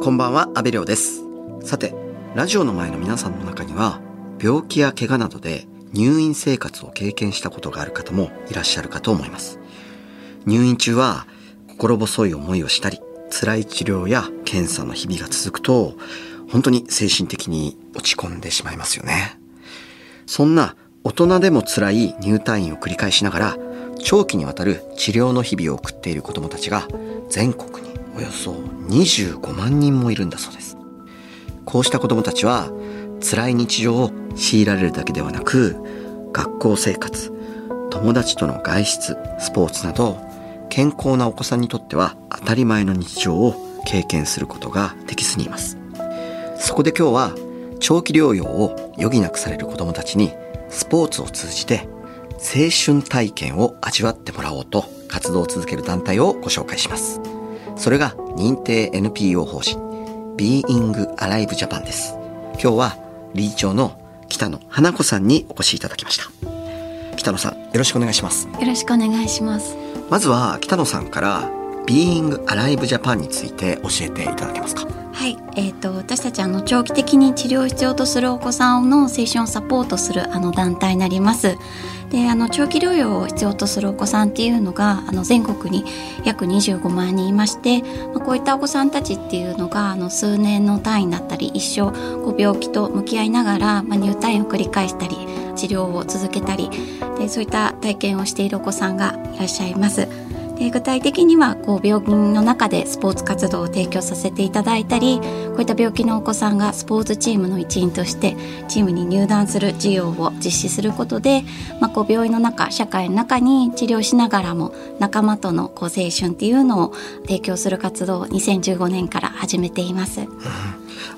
こんばんは、安部亮です。さて、ラジオの前の皆さんの中には、病気や怪我などで入院生活を経験したことがある方もいらっしゃるかと思います。入院中は、心細い思いをしたり、辛い治療や検査の日々が続くと、本当に精神的に落ち込んでしまいますよね。そんな大人でも辛い入退院を繰り返しながら、長期にわたる治療の日々を送っている子どもたちが全国におよそ25万人もいるんだそうです。こうした子どもたちは辛い日常を強いられるだけではなく学校生活、友達との外出、スポーツなど健康なお子さんにとっては当たり前の日常を経験することが適すにいます。そこで今日は長期療養を余儀なくされる子どもたちにスポーツを通じて青春体験を味わってもらおうと活動を続ける団体をご紹介します。それが認定 NPO 法人 Being Alive Japan です。今日は理事長の北野花子さんにお越しいただきました。北野さん、よろしくお願いします。よろしくお願いします。まずは北野さんから Being Alive Japan について教えていただけますか？はい、えっ、と私たちあの長期的に治療を必要とするお子さんの青春をサポートするあの団体になります。で、あの長期療養を必要とするお子さんっていうのがあの全国に約25万人いまして、まあ、こういったお子さんたちっていうのがあの数年の単位だったり一生こう病気と向き合いながら、まあ、入退院を繰り返したり治療を続けたりでそういった体験をしているお子さんがいらっしゃいます。で具体的にはこう病院の中でスポーツ活動を提供させていただいたりこういった病気のお子さんがスポーツチームの一員としてチームに入団する事業を実施することで、まあ、こう病院の中社会の中に治療しながらも仲間とのこう青春っていうのを提供する活動を2015年から始めています。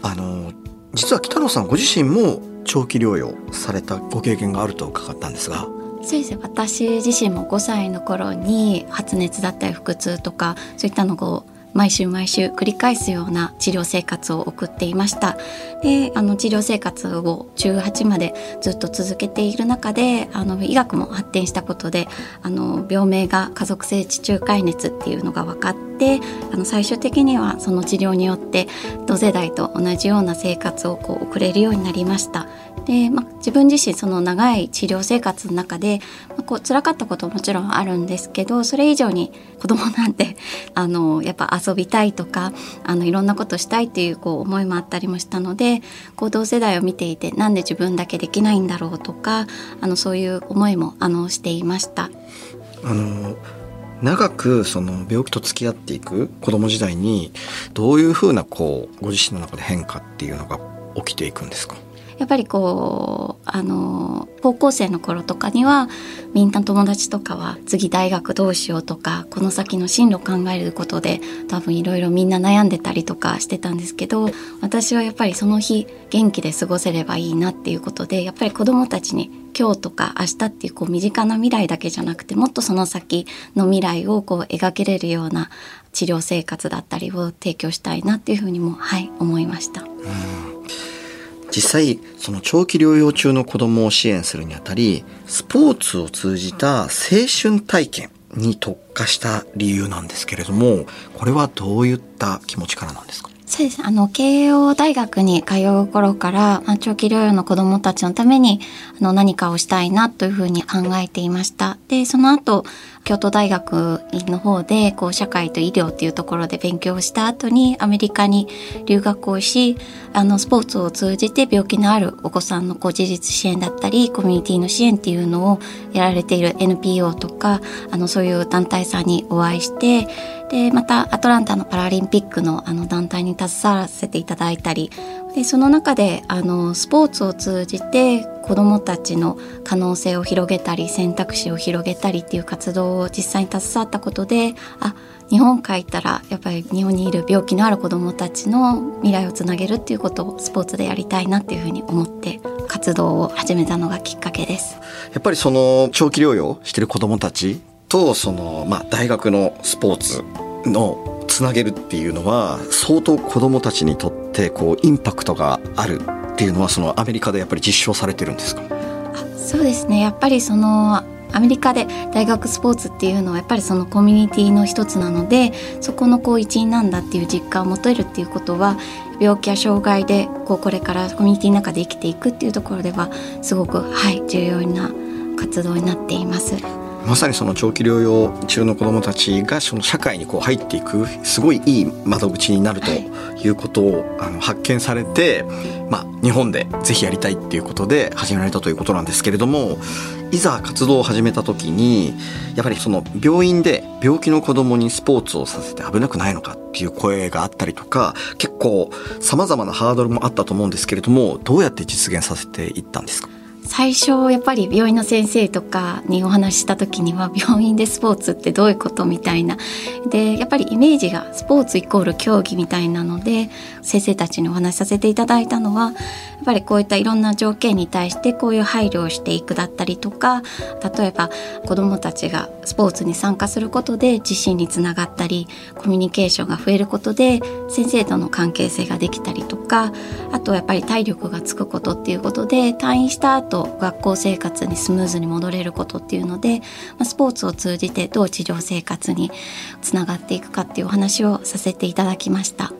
あの実は北野さんご自身も長期療養されたご経験があると伺ったんですがそうですね私自身も5歳の頃に発熱だったり腹痛とかそういったのを毎週毎週繰り返すような治療生活を送っていました。であの治療生活を18までずっと続けている中であの医学も発展したことであの病名が家族性地中海熱っていうのが分かってあの最終的にはその治療によって同世代と同じような生活をこう送れるようになりました。で、まあ、自分自身その長い治療生活の中で、まあ、こう辛かったことももちろんあるんですけどそれ以上に子供なんて あのやっぱ遊びたいとかあのいろんなことしたいっていうこう思いもあったりもしたのでこう同世代を見ていてなんで自分だけできないんだろうとかあのそういう思いもあのしていました。あの長くその病気と付き合っていく子供時代にどういうふうなこうご自身の中で変化っていうのが起きていくんですか？やっぱりこうあの高校生の頃とかにはみんな友達とかは次大学どうしようとかこの先の進路考えることで多分いろいろみんな悩んでたりとかしてたんですけど私はやっぱりその日元気で過ごせればいいなっていうことでやっぱり子どもたちに今日とか明日っていうこう身近な未来だけじゃなくてもっとその先の未来をこう描けれるような治療生活だったりを提供したいなっていうふうにもはい思いました。実際その長期療養中の子供を支援するにあたりスポーツを通じた青春体験に特化した理由なんですけれどもこれはどういった気持ちからなんですか？そうです。あの、慶応大学に通う頃から、まあ、長期療養の子供たちのために、あの、何かをしたいなというふうに考えていました。で、その後、京都大学の方で、こう、社会と医療っていうところで勉強した後に、アメリカに留学をし、あの、スポーツを通じて病気のあるお子さんのこう自立支援だったり、コミュニティの支援っていうのをやられている NPO とか、あの、そういう団体さんにお会いして、で、また、アトランタのパラリンピックのあの団体に携わらせていただいたり、で、その中で、あの、スポーツを通じて子供たちの可能性を広げたり、選択肢を広げたりっていう活動を実際に携わったことで、あ、日本帰ったら、やっぱり日本にいる病気のある子供たちの未来をつなげるっていうことをスポーツでやりたいなっていうふうに思って、活動を始めたのがきっかけです。やっぱりその長期療養してる子供たちとその、まあ、大学のスポーツのつなげるっていうのは相当子供たちにとってこうインパクトがあるっていうのはそのアメリカでやっぱり実証されてるんですか？そうですねやっぱりそのアメリカで大学スポーツっていうのはやっぱりそのコミュニティの一つなのでそこのこう一員なんだっていう実感を持てるっていうことは病気や障害でこうこれからコミュニティの中で生きていくっていうところではすごくはい重要な活動になっています。まさにその長期療養中の子どもたちがその社会にこう入っていくすごいいい窓口になるとい。うことを、あの発見されて、まあ、日本でぜひやりたいっていうことで始められたということなんですけれどもいざ活動を始めた時にやっぱりその病院で病気の子どもにスポーツをさせて危なくないのかっていう声があったりとか結構さまざまなハードルもあったと思うんですけれどもどうやって実現させていったんですか？最初やっぱり病院の先生とかにお話しした時には病院でスポーツってどういうことみたいな。でやっぱりイメージがスポーツイコール競技みたいなので先生たちにお話しさせていただいたのはやっぱりこういったいろんな条件に対してこういう配慮をしていくだったりとか例えば子どもたちがスポーツに参加することで自信につながったりコミュニケーションが増えることで先生との関係性ができたりとかあとやっぱり体力がつくことっていうことで退院した後学校生活にスムーズに戻れることっていうので、まスポーツを通じてどう治療生活につながっていくかっていうお話をさせていただきました。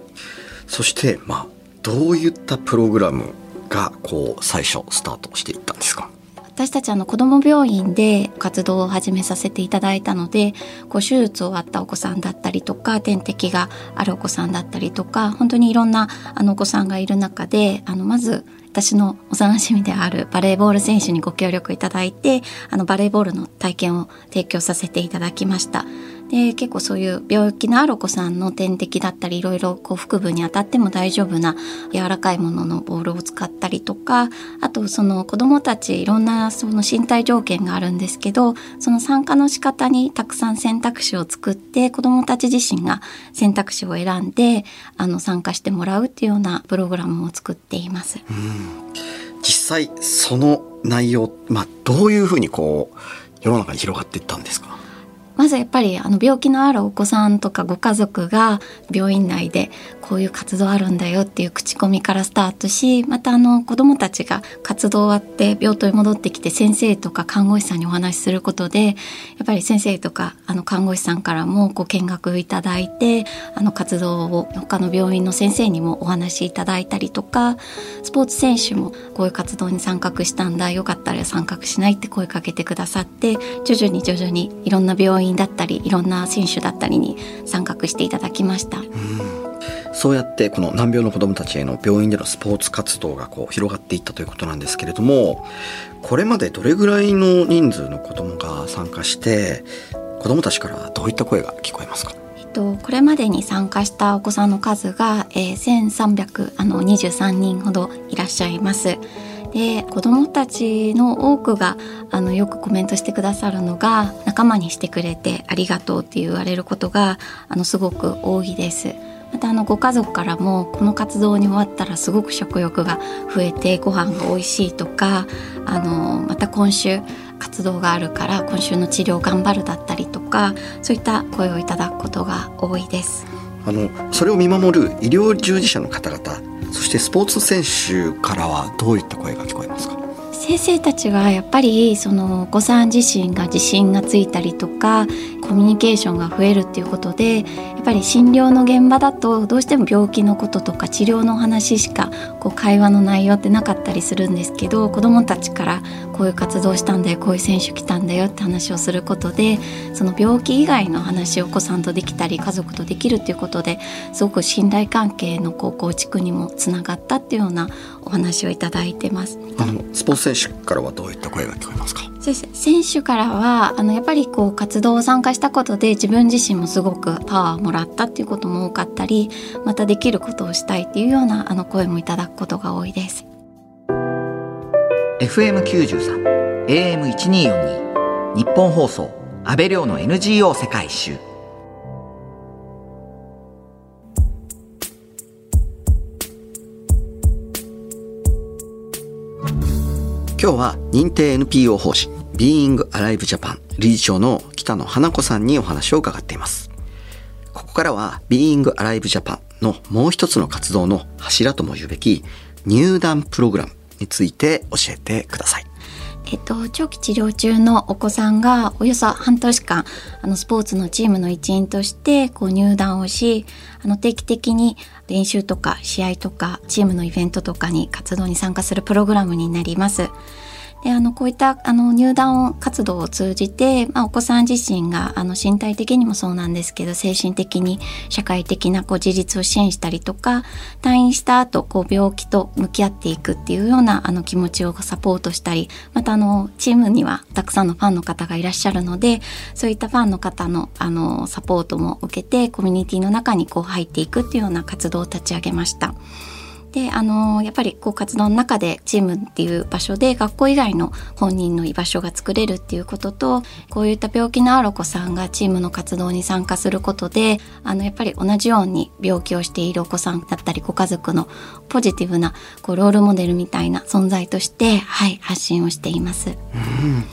そしてまあどういったプログラムがこう最初スタートしていったんですか？私たちあの子ども病院で活動を始めさせていただいたのでこう手術終わったお子さんだったりとか点滴があるお子さんだったりとか本当にいろんなあのお子さんがいる中であのまず私の幼しみであるバレーボール選手にご協力いただいてあのバレーボールの体験を提供させていただきました。で結構そういう病気のあるお子さんの点滴だったりいろいろこう腹部に当たっても大丈夫な柔らかいもののボールを使ったりとかあとその子どもたちいろんなその身体条件があるんですけどその参加の仕方にたくさん選択肢を作って子どもたち自身が選択肢を選んであの参加してもらうっていうようなプログラムを作っています。実際その内容、まあ、どういうふうにこう世の中に広がっていったんですか？まずやっぱりあの病気のあるお子さんとかご家族が病院内でこういう活動あるんだよっていう口コミからスタートしまたあの子どもたちが活動終わって病棟に戻ってきて先生とか看護師さんにお話しすることでやっぱり先生とかあの看護師さんからもご見学いただいてあの活動を他の病院の先生にもお話しいただいたりとかスポーツ選手もこういう活動に参画したんだよかったら参画しないって声かけてくださって徐々に徐々にいろんな病院だったりいろんな選手だったりに参画していただきました。そうやってこの難病の子どもたちへの病院でのスポーツ活動がこう広がっていったということなんですけれどもこれまでどれぐらいの人数の子どもが参加して子どもたちからどういった声が聞こえますか？と、これまでに参加したお子さんの数が、えー、1323人ほどいらっしゃいます。で子どもたちの多くがあのよくコメントしてくださるのが仲間にしてくれてありがとうって言われることがあのすごく多いです。またあのご家族からもこの活動に終わったらすごく食欲が増えてご飯が美味しいとかあのまた今週活動があるから今週の治療頑張るだったりとかそういった声をいただくことが多いです。あのそれを見守る医療従事者の方々そしてスポーツ選手からはどういった声が聞こえますか？先生たちはやっぱりそのお子さん自身が自信がついたりとかコミュニケーションが増えるっていうことでやっぱり診療の現場だとどうしても病気のこととか治療の話しかこう会話の内容ってなかったりするんですけど子どもたちからこういう活動したんだよこういう選手来たんだよって話をすることでその病気以外の話をお子さんとできたり家族とできるっていうことですごく信頼関係のこう構築にもつながったっていうようなお話をいただいてます。あのスポーツ選手からはどういった声が聞こえますか？選手からはあのやっぱりこう活動を参加したことで自分自身もすごくパワーをもらったっていうことも多かったりまたできることをしたいっていうようなあの声もいただくことが多いです。FM93 AM1242 日本放送安倍亮の NGO 世界一周今日は認定 NPO 法人 Being Alive Japan 理事長の北野花子さんにお話を伺っています。ここからは Being Alive Japan のもう一つの活動の柱とも言うべき入団プログラムについて教えてください。えっと、長期治療中のお子さんがおよそ半年間あのスポーツのチームの一員としてこう入団をしあの定期的に練習とか試合とかチームのイベントとかに活動に参加するプログラムになります。であのこういったあの入団活動を通じて、まあ、お子さん自身があの身体的にもそうなんですけど精神的に社会的なこう自立を支援したりとか退院した後こう病気と向き合っていくっていうようなあの気持ちをサポートしたりまたあのチームにはたくさんのファンの方がいらっしゃるのでそういったファンの方のあのサポートも受けてコミュニティの中にこう入っていくっていうような活動を立ち上げました。であのやっぱりこう活動の中でチームっていう場所で学校以外の本人の居場所が作れるっていうこととこういった病気のあるお子さんがチームの活動に参加することであのやっぱり同じように病気をしているお子さんだったりご家族のポジティブなこうロールモデルみたいな存在として、はい、発信をしています。うん、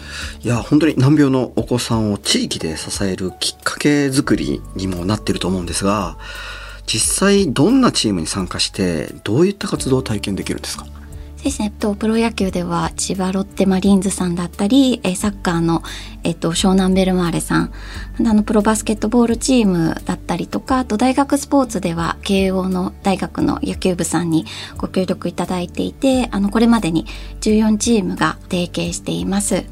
いや本当に難病のお子さんを地域で支えるきっかけ作りにもなってると思うんですが実際どんなチームに参加してどういった活動を体験できるんですか？ですね、とプロ野球では千葉ロッテマリーンズさんだったり、サッカーの、えっと、湘南ベルマーレさん。あのプロバスケットボールチームだったりとかあと大学スポーツでは慶応の大学の野球部さんにご協力いただいていてあのこれまでに14チームが提携しています。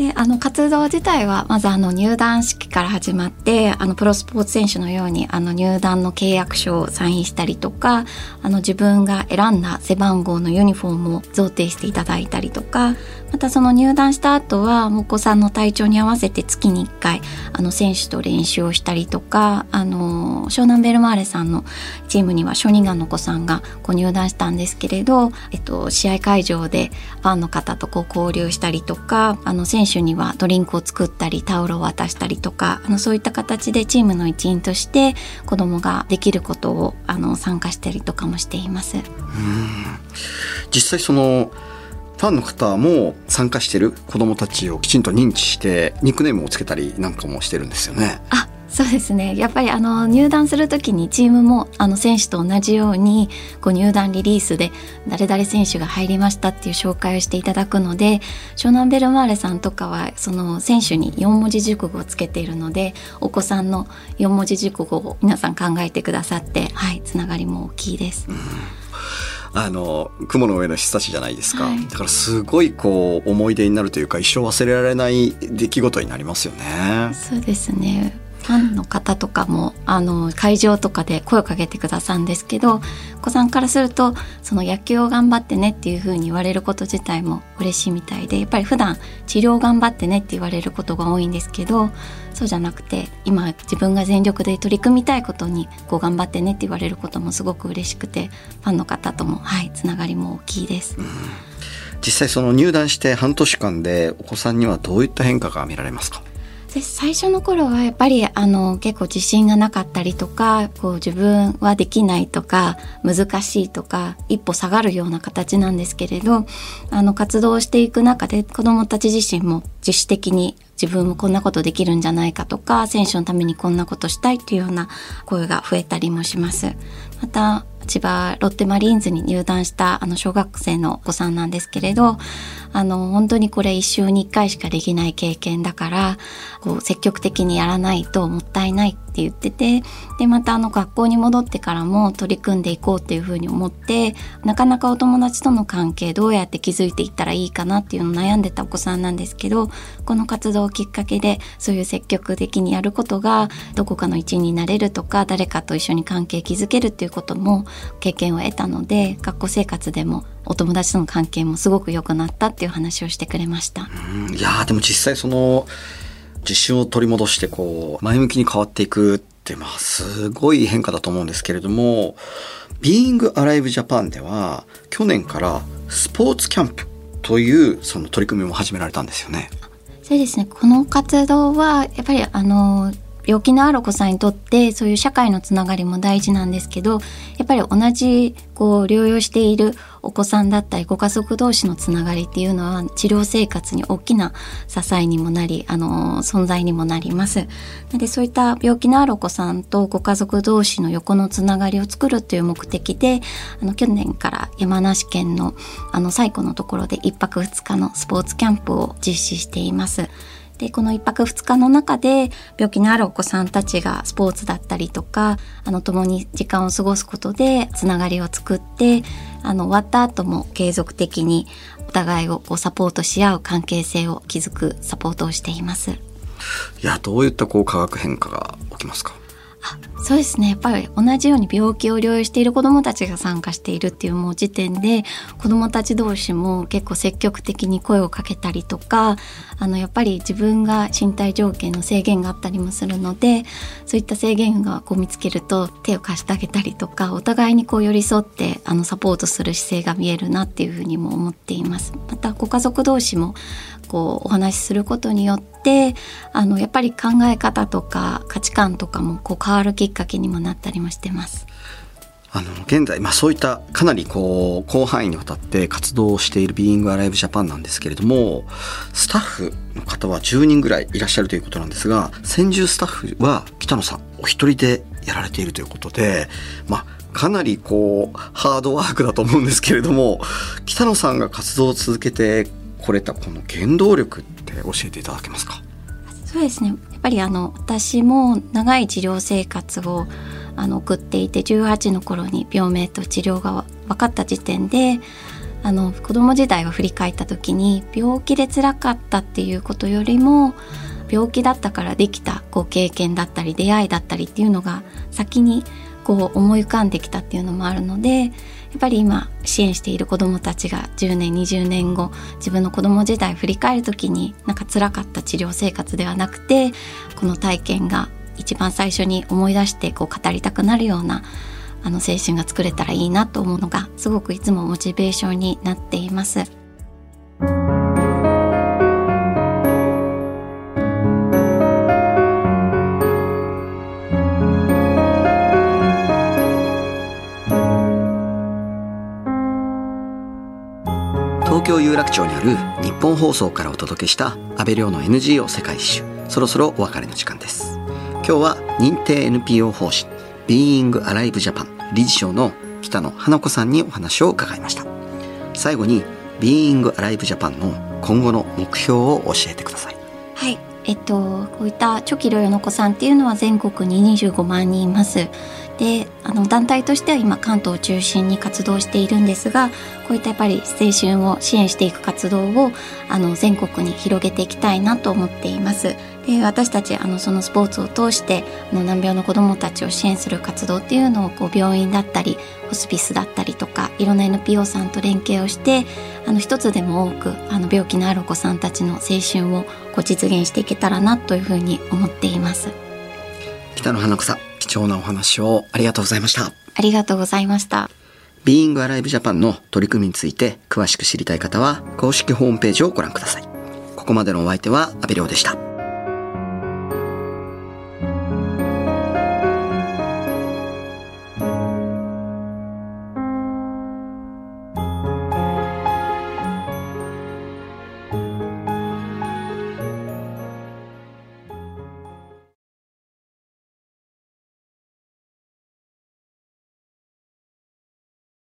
であの活動自体はまずあの入団式から始まってあのプロスポーツ選手のようにあの入団の契約書をサインしたりとかあの自分が選んだ背番号のユニフォームを贈呈していただいたりとかまたその入団した後はお子さんの体調に合わせて月に1回あの選手と練習をしたりとかあの湘南ベルマーレさんのチームには小児がんの子さんがこう入団したんですけれど、えっと、試合会場でファンの方とこう交流したりとかあの選手にはドリンクを作ったりタオルを渡したりとかあのそういった形でチームの一員として子どもができることをあの参加したりとかもしています。実際そのファンの方も参加してる子どもたちをきちんと認知してニックネームをつけたりなんかもしてるんですよね。あそうですね。やっぱりあの入団する時にチームもあの選手と同じようにこう入団リリースで誰々選手が入りましたっていう紹介をしていただくので湘南ベルマーレさんとかはその選手に4文字熟語をつけているのでお子さんの4文字熟語を皆さん考えてくださってはいつながりも大きいです。うん。あの雲の上の人たちじゃないですか、はい、だからすごいこう思い出になるというか一生忘れられない出来事になりますよね。そうですねファンの方とかもあの会場とかで声をかけてくださるんですけどお子さんからするとその野球を頑張ってねっていうふうに言われること自体も嬉しいみたいでやっぱり普段治療頑張ってねって言われることが多いんですけどそうじゃなくて今自分が全力で取り組みたいことにこう頑張ってねって言われることもすごく嬉しくてファンの方ともはいつながりも大きいです。実際その入団して半年間でお子さんにはどういった変化が見られますか？で最初の頃はやっぱりあの結構自信がなかったりとかこう自分はできないとか難しいとか一歩下がるような形なんですけれどあの活動していく中で子どもたち自身も自主的に自分もこんなことできるんじゃないかとか選手のためにこんなことしたいっていうような声が増えたりもします。また千葉ロッテマリーンズに入団したあの小学生のお子さんなんですけれどあの本当にこれ一生に一回しかできない経験だからこう積極的にやらないともったいないって言っててでまたあの学校に戻ってからも取り組んでいこうっていうふうに思ってなかなかお友達との関係どうやって築いていったらいいかなっていうのを悩んでたお子さんなんですけどこの活動をきっかけでそういう積極的にやることがどこかの一員になれるとか誰かと一緒に関係築けるっていうことも経験を得たので学校生活でもお友達との関係もすごく良くなったっていう話をしてくれました。いやでも実際その自信を取り戻してこう前向きに変わっていくってまあすごい変化だと思うんですけれども Being Alive Japan では去年からスポーツキャンプというその取り組みも始められたんですよね。そうですねこの活動はやっぱりあの病気のある子さんにとってそういう社会のつながりも大事なんですけどやっぱり同じこう療養しているお子さんだったりご家族同士のつながりっていうのは治療生活に大きな支えにもなりあの存在にもなります。なでそういった病気のあるお子さんとご家族同士の横のつながりを作るという目的であの去年から山梨県のあの最古のところで1泊2日のスポーツキャンプを実施しています。でこの1泊2日の中で病気のあるお子さんたちがスポーツだったりとかあの共に時間を過ごすことでつながりを作ってあの終わった後も継続的にお互いをこうサポートし合う関係性を築くサポートをしています。いやどういったこう化学変化が起きますか？そうですねやっぱり同じように病気を療養している子どもたちが参加しているっていうもう時点で子どもたち同士も結構積極的に声をかけたりとかあのやっぱり自分が身体条件の制限があったりもするのでそういった制限がこう見つけると手を貸してあげたりとかお互いにこう寄り添ってあのサポートする姿勢が見えるなっていうふうにも思っています。またご家族同士もこうお話しすることによってあのやっぱり考え方とか価値観とかもこう変わるきっかけにもなったりもしてます。あの現在、まあ、そういったかなりこう広範囲にわたって活動しているビーイングアライブジャパンなんですけれどもスタッフの方は10人ぐらいいらっしゃるということなんですが先住スタッフは北野さんお一人でやられているということで、まあ、かなりこうハードワークだと思うんですけれども北野さんが活動を続けてこれたこの原動力って教えていただけますか？そうですね。やっぱりあの私も長い治療生活をあの送っていて18の頃に病名と治療が分かった時点であの子供時代を振り返った時に病気で辛かったっていうことよりも病気だったからできたこう経験だったり出会いだったりっていうのが先にこう思い浮かんできたっていうのもあるのでやっぱり今支援している子どもたちが10年20年後自分の子ども時代を振り返る時になんか辛かった治療生活ではなくてこの体験が一番最初に思い出してこう語りたくなるようなあの精神が作れたらいいなと思うのがすごくいつもモチベーションになっています。京有楽町にある日本放送からお届けした安倍亮の NGO 世界一周。そろそろお別れの時間です。今日は認定 NPO 法人ビーイングアライブジャパン理事長の北野花子さんにお話を伺いました。最後にビーイングアライブジャパンの今後の目標を教えてください。はい。えっと、こういったチョキロヨの子さんっていうのは全国に25万人います。であの団体としては今関東を中心に活動しているんですがこういったやっぱり青春を支援していく活動をあの全国に広げていきたいなと思っています。で私たちあのそのスポーツを通してあの難病の子どもたちを支援する活動っていうのをこう病院だったりホスピスだったりとかいろんな NPO さんと連携をしてあの一つでも多くあの病気のあるお子さんたちの青春をこう実現していけたらなというふうに思っています。北野花子さん貴重なお話をありがとうございました。ありがとうございました。ビーイングアライブジャパンの取り組みについて詳しく知りたい方は公式ホームページをご覧ください。ここまでのお相手は阿部亮でした。